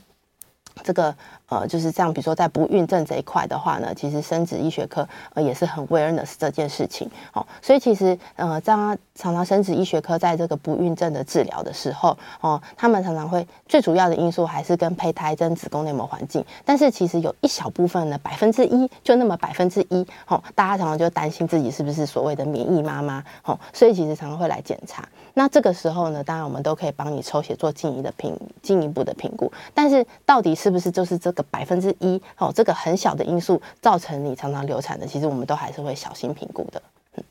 这个。呃，就是这样，比如说在不孕症这一块的话呢，其实生殖医学科呃也是很 awareness 这件事情，哦，所以其实呃，这样常常生殖医学科在这个不孕症的治疗的时候，哦，他们常常会最主要的因素还是跟胚胎跟子宫内膜环境，但是其实有一小部分呢，百分之一就那么百分之一，哦，大家常常就担心自己是不是所谓的免疫妈妈，哦，所以其实常常会来检查。那这个时候呢，当然我们都可以帮你抽血做进一步的评进一步的评估，但是到底是不是就是这个？百分之一哦，这个很小的因素造成你常常流产的，其实我们都还是会小心评估的。嗯，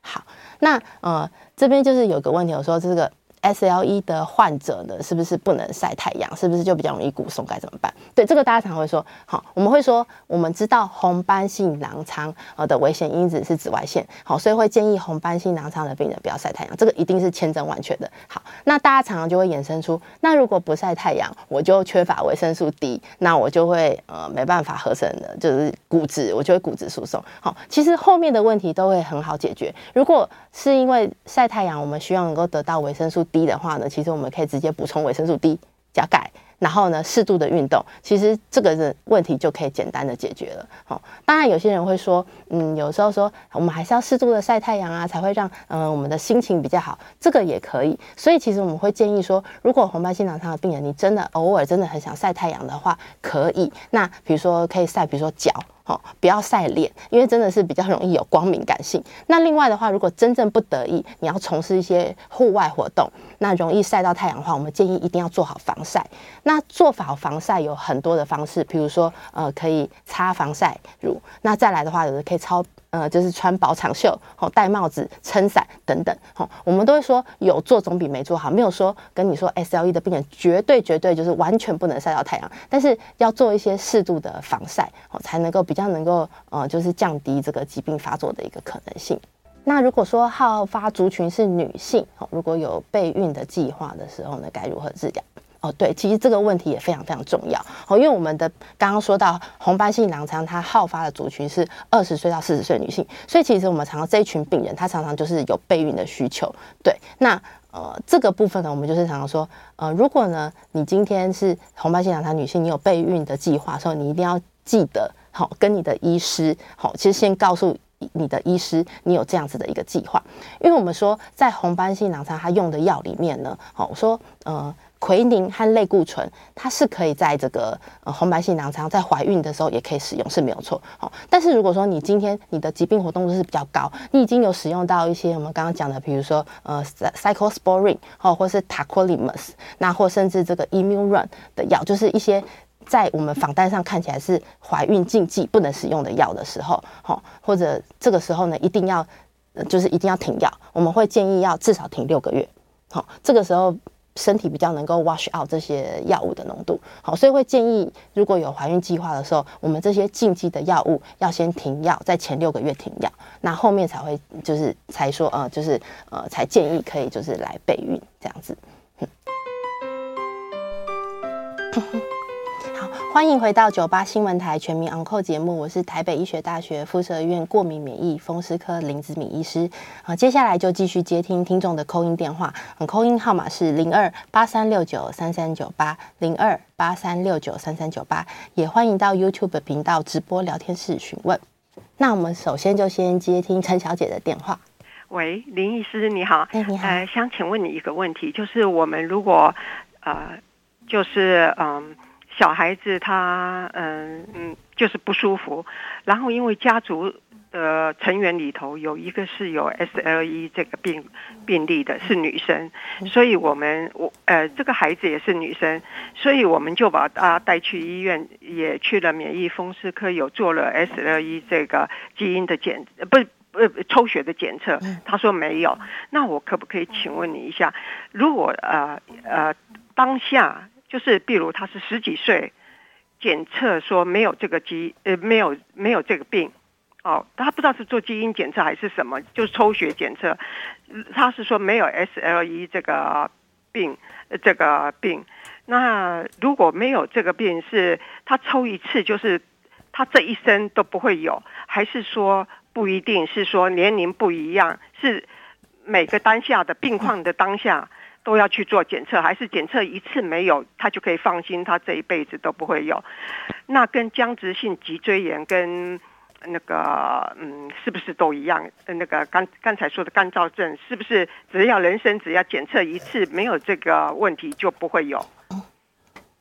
好，那呃这边就是有个问题，我说这个。SLE 的患者呢，是不是不能晒太阳？是不是就比较容易骨松？该怎么办？对，这个大家常会说，好，我们会说，我们知道红斑性狼疮呃的危险因子是紫外线，好，所以会建议红斑性狼疮的病人不要晒太阳，这个一定是千真万确的。好，那大家常常就会衍生出，那如果不晒太阳，我就缺乏维生素 D，那我就会呃没办法合成的，就是骨质，我就会骨质疏松。好，其实后面的问题都会很好解决。如果是因为晒太阳，我们需要能够得到维生素 D 低的话呢，其实我们可以直接补充维生素 D 加钙，然后呢适度的运动，其实这个的问题就可以简单的解决了。好，当然有些人会说，嗯，有时候说我们还是要适度的晒太阳啊，才会让嗯、我们的心情比较好，这个也可以。所以其实我们会建议说，如果红斑性狼疮的病人，你真的偶尔真的很想晒太阳的话，可以。那比如说可以晒，比如说脚。哦，不要晒脸，因为真的是比较容易有光敏感性。那另外的话，如果真正不得已，你要从事一些户外活动，那容易晒到太阳的话，我们建议一定要做好防晒。那做好防晒有很多的方式，比如说呃，可以擦防晒乳。那再来的话，有的可以超。呃，就是穿薄长袖，哦，戴帽子、撑伞等等，哦，我们都会说有做总比没做好，没有说跟你说 SLE 的病人绝对绝对就是完全不能晒到太阳，但是要做一些适度的防晒，哦，才能够比较能够呃，就是降低这个疾病发作的一个可能性。那如果说好发族群是女性，哦，如果有备孕的计划的时候呢，该如何治疗？哦，对，其实这个问题也非常非常重要哦，因为我们的刚刚说到红斑性狼疮，它好发的族群是二十岁到四十岁女性，所以其实我们常常这一群病人，他常常就是有备孕的需求。对，那呃这个部分呢，我们就是常常说，呃，如果呢你今天是红斑性狼疮女性，你有备孕的计划，所以你一定要记得，好、跟你的医师，好、其实先告诉你的医师，你有这样子的一个计划，因为我们说在红斑性狼疮它用的药里面呢，好、哦，我说呃。奎宁和类固醇，它是可以在这个呃红斑性狼疮在怀孕的时候也可以使用，是没有错。好，但是如果说你今天你的疾病活动度是比较高，你已经有使用到一些我们刚刚讲的，比如说呃 cyclosporine 哦，或是 tacrolimus，那或甚至这个 immunrn 的药，就是一些在我们访单上看起来是怀孕禁忌不能使用的药的时候，好，或者这个时候呢，一定要就是一定要停药，我们会建议要至少停六个月。好，这个时候。身体比较能够 wash out 这些药物的浓度，好，所以会建议如果有怀孕计划的时候，我们这些禁忌的药物要先停药，在前六个月停药，那后面才会就是才说呃就是呃才建议可以就是来备孕这样子。嗯，欢迎回到九八新闻台全民昂扣节目，我是台北医学大学附设医院过敏免疫风湿科林子敏医师。好，接下来就继续接听听众的扣音电话，扣音号码是零二八三六九三三九八零二八三六九三三九八，也欢迎到 YouTube 频道直播聊天室询问。那我们首先就先接听陈小姐的电话。喂，林医师你好，哎，你好，呃，想请问你一个问题，就是我们如果呃，就是嗯。小孩子他嗯嗯就是不舒服，然后因为家族的成员里头有一个是有 SLE 这个病病例的，是女生，所以我们我呃这个孩子也是女生，所以我们就把她带去医院，也去了免疫风湿科，有做了 SLE 这个基因的检，不呃抽血的检测，他说没有，那我可不可以请问你一下，如果呃呃当下。就是，比如他是十几岁，检测说没有这个基，呃，没有没有这个病，哦，他不知道是做基因检测还是什么，就是抽血检测，他是说没有 SLE 这个病，这个病。那如果没有这个病，是他抽一次，就是他这一生都不会有，还是说不一定是说年龄不一样，是每个当下的病况的当下。都要去做检测，还是检测一次没有，他就可以放心，他这一辈子都不会有。那跟僵直性脊椎炎跟那个嗯，是不是都一样？那个刚刚才说的干燥症，是不是只要人生只要检测一次没有这个问题就不会有？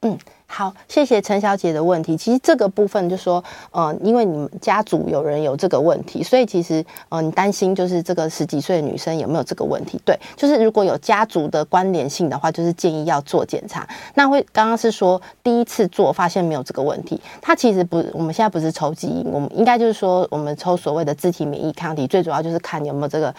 嗯。好，谢谢陈小姐的问题。其实这个部分就说，呃，因为你们家族有人有这个问题，所以其实，呃，你担心就是这个十几岁的女生有没有这个问题？对，就是如果有家族的关联性的话，就是建议要做检查。那会刚刚是说第一次做发现没有这个问题，它其实不，我们现在不是抽基因，我们应该就是说我们抽所谓的自体免疫抗体，最主要就是看有没有这个。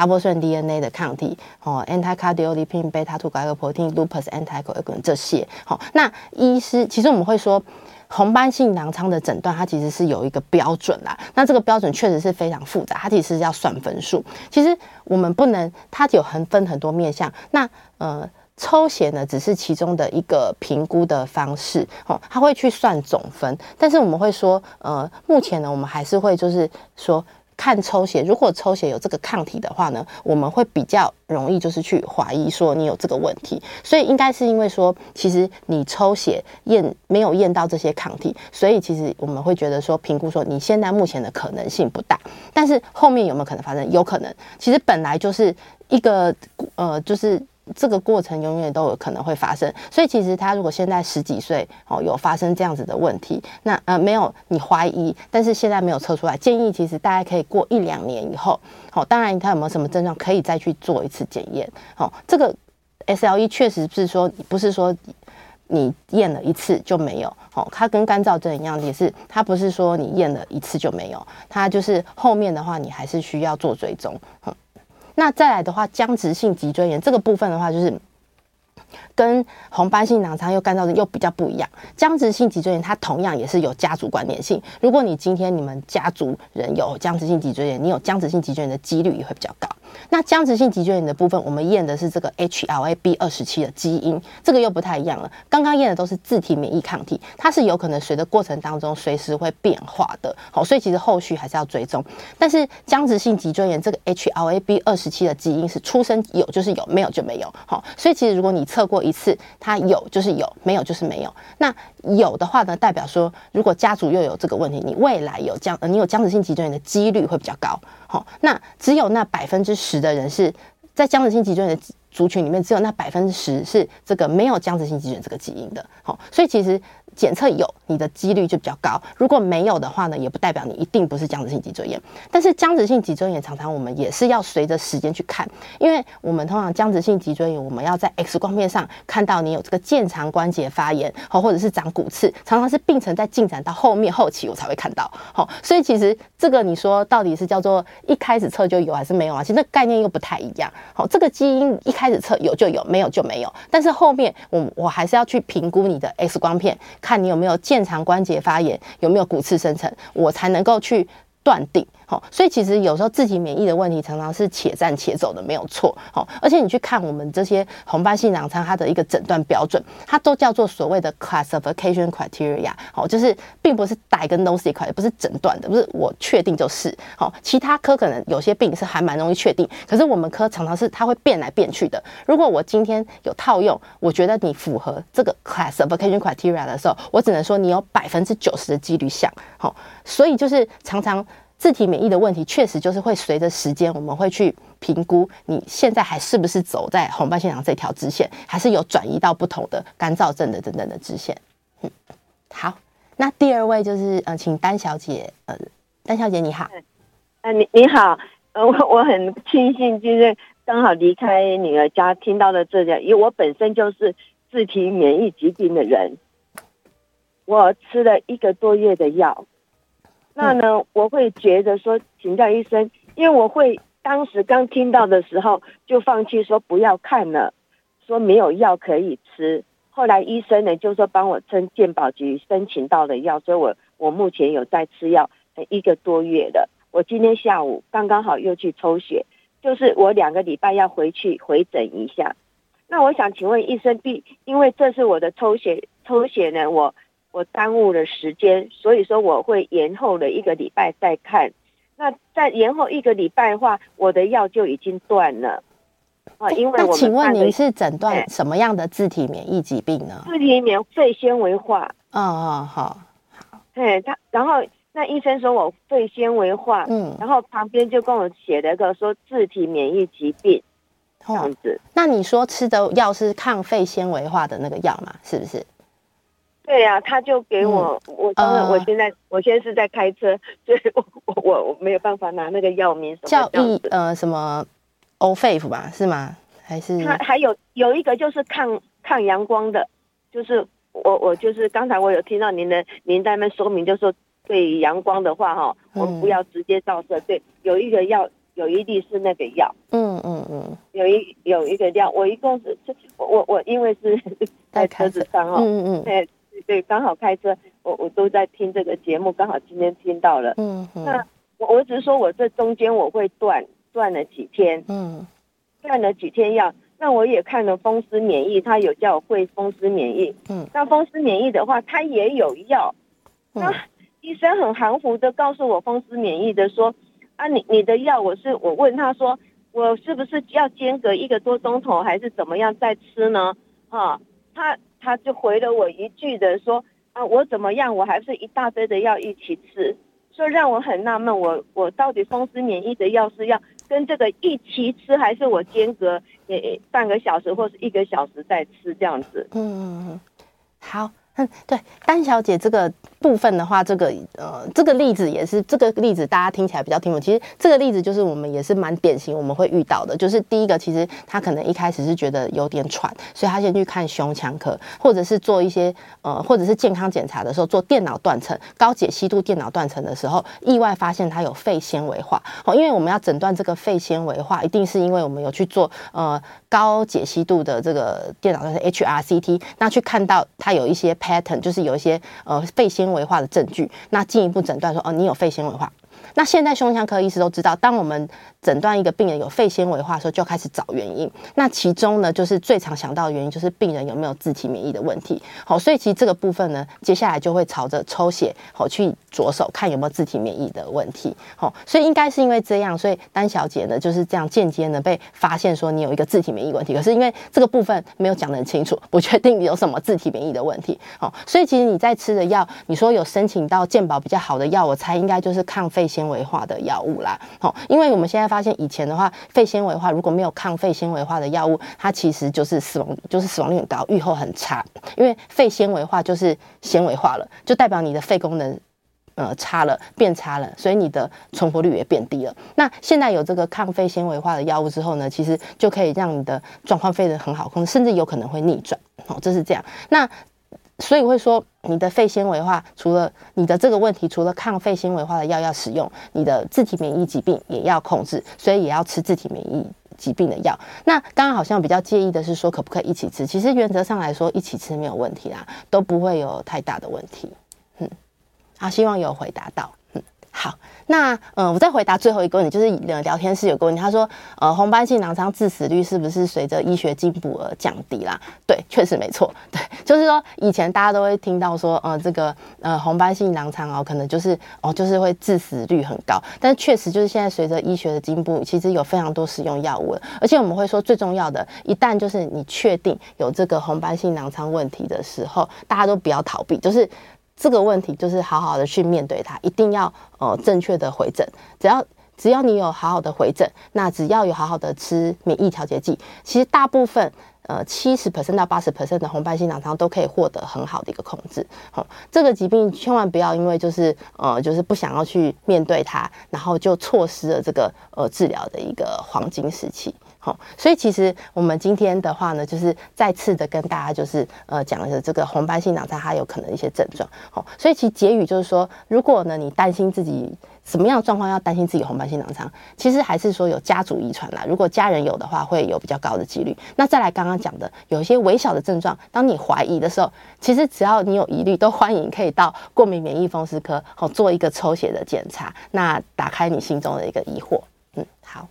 Double strand DNA 的抗体，哦，anti-cardiolipin beta-2 glycoprotein lupus anticoagulant 这些，好，那医师其实我们会说，红斑性囊疮的诊断它其实是有一个标准啦，那这个标准确实是非常复杂，它其实是要算分数。其实我们不能，它有很分很多面向。那呃，抽血呢只是其中的一个评估的方式，哦，它会去算总分，但是我们会说，呃，目前呢，我们还是会就是说。看抽血，如果抽血有这个抗体的话呢，我们会比较容易就是去怀疑说你有这个问题，所以应该是因为说，其实你抽血验没有验到这些抗体，所以其实我们会觉得说评估说你现在目前的可能性不大，但是后面有没有可能发生？有可能，其实本来就是一个呃，就是。这个过程永远都有可能会发生，所以其实他如果现在十几岁哦，有发生这样子的问题，那呃没有你怀疑，但是现在没有测出来，建议其实大家可以过一两年以后，好，当然他有没有什么症状可以再去做一次检验，好，这个 SLE 确实是说不是说你验了一次就没有，哦，它跟干燥症一样，也是它不是说你验了一次就没有，它就是后面的话你还是需要做追踪，嗯。那再来的话，僵直性脊椎炎这个部分的话，就是跟红斑性狼疮又干燥症又比较不一样。僵直性脊椎炎它同样也是有家族关联性。如果你今天你们家族人有僵直性脊椎炎，你有僵直性脊椎炎的几率也会比较高。那僵直性脊椎炎的部分，我们验的是这个 HLA-B 二十七的基因，这个又不太一样了。刚刚验的都是自体免疫抗体，它是有可能随着过程当中随时会变化的，好，所以其实后续还是要追踪。但是僵直性脊椎炎这个 HLA-B 二十七的基因是出生有就是有，没有就没有，好，所以其实如果你测测过一次，它有就是有，没有就是没有。那有的话呢，代表说如果家族又有这个问题，你未来有僵，你有僵直性脊椎炎的几率会比较高。好，那只有那百分之十的人是在僵直性脊椎炎的族群里面，只有那百分之十是这个没有僵直性脊椎这个基因的。好，所以其实。检测有，你的几率就比较高；如果没有的话呢，也不代表你一定不是僵直性脊椎炎。但是僵直性脊椎炎常常我们也是要随着时间去看，因为我们通常僵直性脊椎炎，我们要在 X 光片上看到你有这个渐长关节发炎，好，或者是长骨刺，常常是病程在进展到后面后期我才会看到。好，所以其实这个你说到底是叫做一开始测就有还是没有啊？其实那概念又不太一样。好，这个基因一开始测有就有，没有就没有。但是后面我我还是要去评估你的 X 光片。看你有没有腱长关节发炎，有没有骨刺生成，我才能够去断定。好，所以其实有时候自体免疫的问题常常是且战且走的，没有错。好，而且你去看我们这些红斑性狼疮，它的一个诊断标准，它都叫做所谓的 classification criteria。好，就是并不是 diagnostic，也不是诊断的，不是我确定就是。好，其他科可能有些病是还蛮容易确定，可是我们科常常是它会变来变去的。如果我今天有套用，我觉得你符合这个 classification criteria 的时候，我只能说你有百分之九十的几率像。好，所以就是常常。自体免疫的问题确实就是会随着时间，我们会去评估你现在还是不是走在红斑性狼这条支线，还是有转移到不同的干燥症的等等的支线。嗯，好，那第二位就是呃，请丹小姐，呃，丹小姐你好，呃，你你好，呃，我我很庆幸就是刚好离开女儿家听到了这个，因为我本身就是自体免疫疾病的人，我吃了一个多月的药。那呢，我会觉得说，请教医生，因为我会当时刚听到的时候就放弃说不要看了，说没有药可以吃。后来医生呢就说帮我趁健保局申请到了药，所以我我目前有在吃药一个多月了。我今天下午刚刚好又去抽血，就是我两个礼拜要回去回诊一下。那我想请问医生，必因为这是我的抽血抽血呢，我。我耽误了时间，所以说我会延后了一个礼拜再看。那再延后一个礼拜的话，我的药就已经断了啊。因为我那请问您是诊断什么样的自体免疫疾病呢？自体免疫肺纤维化。哦哦好，好。对他，然后那医生说我肺纤维化，嗯，然后旁边就跟我写了一个说自体免疫疾病这样子。那你说吃的药是抗肺纤维化的那个药吗？是不是？对呀、啊，他就给我，嗯、我当然我现在、呃、我现在是在开车，所以我我我没有办法拿那个药名什么叫益呃什么欧菲夫吧，是吗？还是？他还有有一个就是抗抗阳光的，就是我我就是刚才我有听到您的您在那说明，就是说对阳光的话哈，我们不要直接照射。嗯、对，有一个药，有一粒是那个药，嗯嗯嗯，有一有一个药，我一共是我我我因为是在车。子上哦，嗯嗯嗯。对，刚好开车，我我都在听这个节目，刚好今天听到了。嗯，嗯，那我我只是说我这中间我会断断了几天，嗯，断了几天药。那我也看了风湿免疫，他有叫我会风湿免疫，嗯，那风湿免疫的话，他也有药。那医生很含糊的告诉我风湿免疫的说，啊，你你的药我是我问他说，我是不是要间隔一个多钟头，还是怎么样再吃呢？啊，他。他就回了我一句的说啊，我怎么样，我还是一大堆的药一起吃，所以让我很纳闷，我我到底风湿免疫的药是要跟这个一起吃，还是我间隔也半个小时或是一个小时再吃这样子？嗯，好。嗯，对，丹小姐这个部分的话，这个呃，这个例子也是这个例子，大家听起来比较听不懂。其实这个例子就是我们也是蛮典型，我们会遇到的。就是第一个，其实他可能一开始是觉得有点喘，所以他先去看胸腔科，或者是做一些呃，或者是健康检查的时候做电脑断层、高解析度电脑断层的时候，意外发现他有肺纤维化。哦，因为我们要诊断这个肺纤维化，一定是因为我们有去做呃高解析度的这个电脑断层 HRCT，那去看到他有一些。pattern 就是有一些呃肺纤维化的证据，那进一步诊断说哦，你有肺纤维化。那现在胸腔科医师都知道，当我们诊断一个病人有肺纤维化的时候，就开始找原因。那其中呢，就是最常想到的原因就是病人有没有自体免疫的问题。好，所以其实这个部分呢，接下来就会朝着抽血好去着手看有没有自体免疫的问题。好，所以应该是因为这样，所以丹小姐呢就是这样间接呢被发现说你有一个自体免疫问题。可是因为这个部分没有讲得很清楚，不确定有什么自体免疫的问题。好，所以其实你在吃的药，你说有申请到健保比较好的药，我猜应该就是抗肺纤维化的药物啦。好，因为我们现在发现以前的话，肺纤维化如果没有抗肺纤维化的药物，它其实就是死亡，就是死亡率很高，预后很差。因为肺纤维化就是纤维化了，就代表你的肺功能呃差了，变差了，所以你的存活率也变低了。那现在有这个抗肺纤维化的药物之后呢，其实就可以让你的状况变得很好控制，甚至有可能会逆转。哦，这是这样。那所以会说，你的肺纤维化，除了你的这个问题，除了抗肺纤维化的药要使用，你的自体免疫疾病也要控制，所以也要吃自体免疫疾病的药。那刚刚好像比较介意的是说，可不可以一起吃？其实原则上来说，一起吃没有问题啦，都不会有太大的问题。嗯，好，希望有回答到。好，那嗯，我再回答最后一个问题，就是聊天室有个问题，他说，呃，红斑性狼疮致死率是不是随着医学进步而降低啦？对，确实没错，对，就是说以前大家都会听到说，呃，这个呃红斑性狼疮哦，可能就是哦，就是会致死率很高，但确实就是现在随着医学的进步，其实有非常多使用药物了，而且我们会说最重要的，一旦就是你确定有这个红斑性狼疮问题的时候，大家都不要逃避，就是。这个问题就是好好的去面对它，一定要呃正确的回诊。只要只要你有好好的回诊，那只要有好好的吃免疫调节剂，其实大部分呃七十 percent 到八十 percent 的红斑性狼疮都可以获得很好的一个控制。好、哦，这个疾病千万不要因为就是呃就是不想要去面对它，然后就错失了这个呃治疗的一个黄金时期。好，所以其实我们今天的话呢，就是再次的跟大家就是呃讲的这个红斑性狼疮它有可能一些症状。好，所以其实结语就是说，如果呢你担心自己什么样的状况要担心自己红斑性狼疮，其实还是说有家族遗传啦。如果家人有的话，会有比较高的几率。那再来刚刚讲的有一些微小的症状，当你怀疑的时候，其实只要你有疑虑，都欢迎可以到过敏免疫风湿科好做一个抽血的检查，那打开你心中的一个疑惑。嗯，好